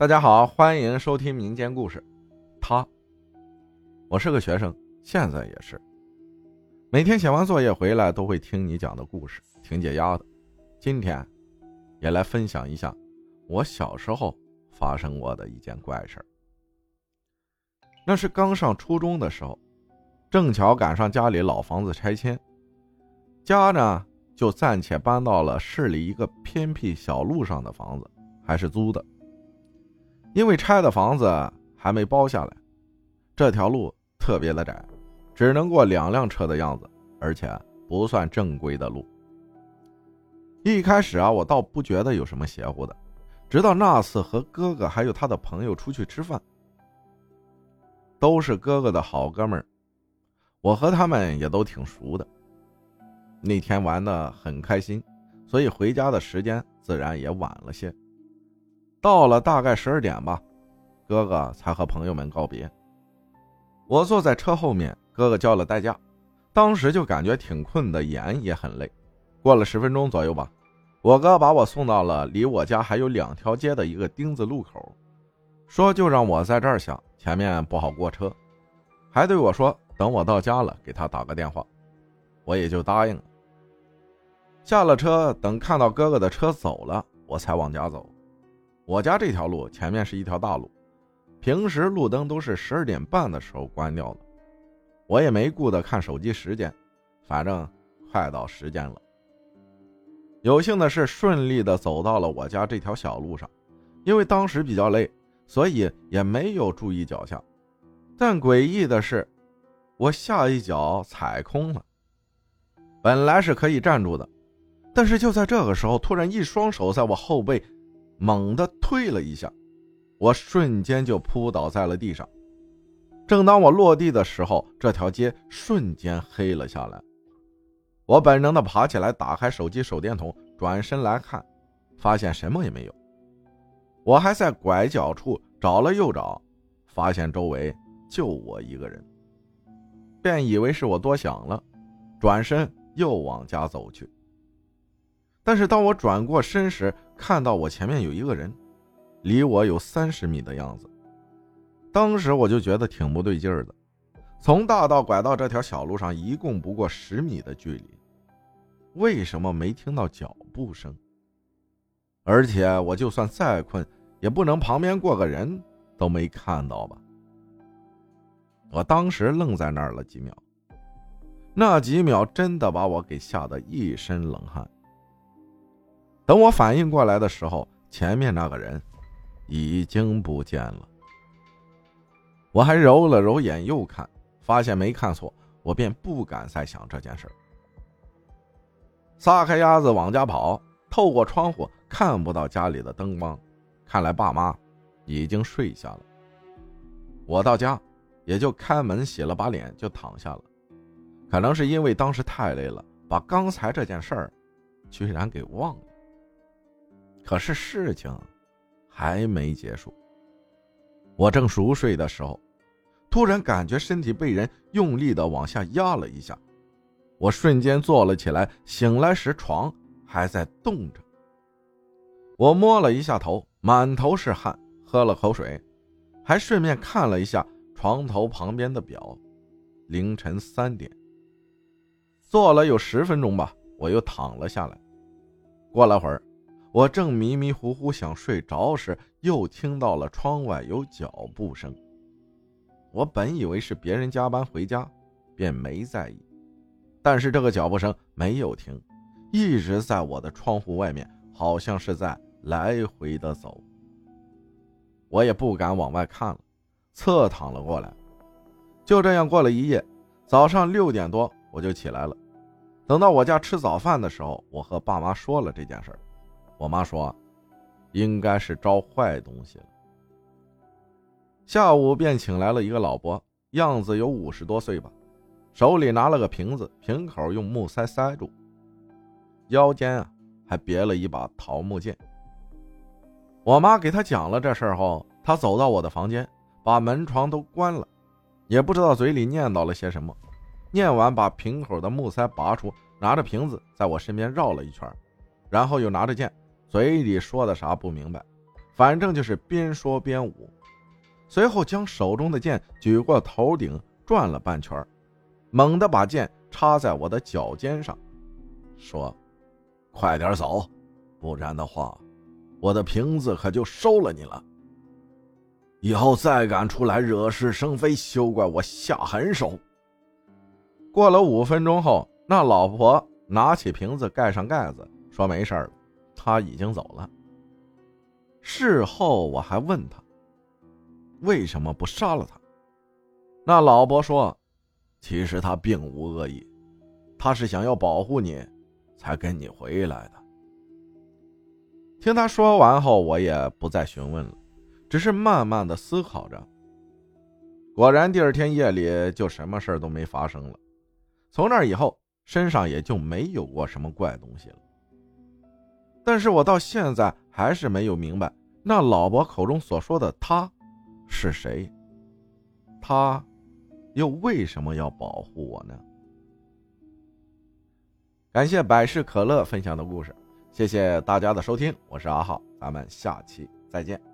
大家好，欢迎收听民间故事。他，我是个学生，现在也是。每天写完作业回来，都会听你讲的故事，挺解压的。今天，也来分享一下我小时候发生过的一件怪事那是刚上初中的时候，正巧赶上家里老房子拆迁，家呢就暂且搬到了市里一个偏僻小路上的房子，还是租的。因为拆的房子还没包下来，这条路特别的窄，只能过两辆车的样子，而且不算正规的路。一开始啊，我倒不觉得有什么邪乎的，直到那次和哥哥还有他的朋友出去吃饭，都是哥哥的好哥们儿，我和他们也都挺熟的。那天玩的很开心，所以回家的时间自然也晚了些。到了大概十二点吧，哥哥才和朋友们告别。我坐在车后面，哥哥叫了代驾。当时就感觉挺困的，眼也很累。过了十分钟左右吧，我哥把我送到了离我家还有两条街的一个丁字路口，说就让我在这儿下，前面不好过车，还对我说等我到家了给他打个电话。我也就答应了。下了车，等看到哥哥的车走了，我才往家走。我家这条路前面是一条大路，平时路灯都是十二点半的时候关掉的。我也没顾得看手机时间，反正快到时间了。有幸的是顺利的走到了我家这条小路上，因为当时比较累，所以也没有注意脚下。但诡异的是，我下一脚踩空了，本来是可以站住的，但是就在这个时候，突然一双手在我后背。猛地推了一下，我瞬间就扑倒在了地上。正当我落地的时候，这条街瞬间黑了下来。我本能的爬起来，打开手机手电筒，转身来看，发现什么也没有。我还在拐角处找了又找，发现周围就我一个人，便以为是我多想了，转身又往家走去。但是当我转过身时，看到我前面有一个人，离我有三十米的样子。当时我就觉得挺不对劲儿的。从大道拐到这条小路上，一共不过十米的距离，为什么没听到脚步声？而且我就算再困，也不能旁边过个人都没看到吧？我当时愣在那儿了几秒，那几秒真的把我给吓得一身冷汗。等我反应过来的时候，前面那个人已经不见了。我还揉了揉眼，又看，发现没看错，我便不敢再想这件事撒开鸭子往家跑，透过窗户看不到家里的灯光，看来爸妈已经睡下了。我到家也就开门洗了把脸就躺下了，可能是因为当时太累了，把刚才这件事儿居然给忘了。可是事情还没结束。我正熟睡的时候，突然感觉身体被人用力的往下压了一下，我瞬间坐了起来。醒来时床还在动着。我摸了一下头，满头是汗，喝了口水，还顺便看了一下床头旁边的表，凌晨三点。坐了有十分钟吧，我又躺了下来。过了会儿。我正迷迷糊糊想睡着时，又听到了窗外有脚步声。我本以为是别人加班回家，便没在意。但是这个脚步声没有停，一直在我的窗户外面，好像是在来回的走。我也不敢往外看了，侧躺了过来。就这样过了一夜，早上六点多我就起来了。等到我家吃早饭的时候，我和爸妈说了这件事儿。我妈说，应该是招坏东西了。下午便请来了一个老伯，样子有五十多岁吧，手里拿了个瓶子，瓶口用木塞塞住，腰间啊还别了一把桃木剑。我妈给他讲了这事儿后，他走到我的房间，把门窗都关了，也不知道嘴里念叨了些什么。念完，把瓶口的木塞拔出，拿着瓶子在我身边绕了一圈，然后又拿着剑。嘴里说的啥不明白，反正就是边说边舞。随后将手中的剑举过头顶，转了半圈，猛地把剑插在我的脚尖上，说：“快点走，不然的话，我的瓶子可就收了你了。以后再敢出来惹是生非，休怪我下狠手。”过了五分钟后，那老婆拿起瓶子，盖上盖子，说：“没事了，他已经走了。”事后我还问他。为什么不杀了他？那老伯说：“其实他并无恶意，他是想要保护你，才跟你回来的。”听他说完后，我也不再询问了，只是慢慢的思考着。果然，第二天夜里就什么事都没发生了。从那以后，身上也就没有过什么怪东西了。但是我到现在还是没有明白，那老伯口中所说的他。是谁？他又为什么要保护我呢？感谢百事可乐分享的故事，谢谢大家的收听，我是阿浩，咱们下期再见。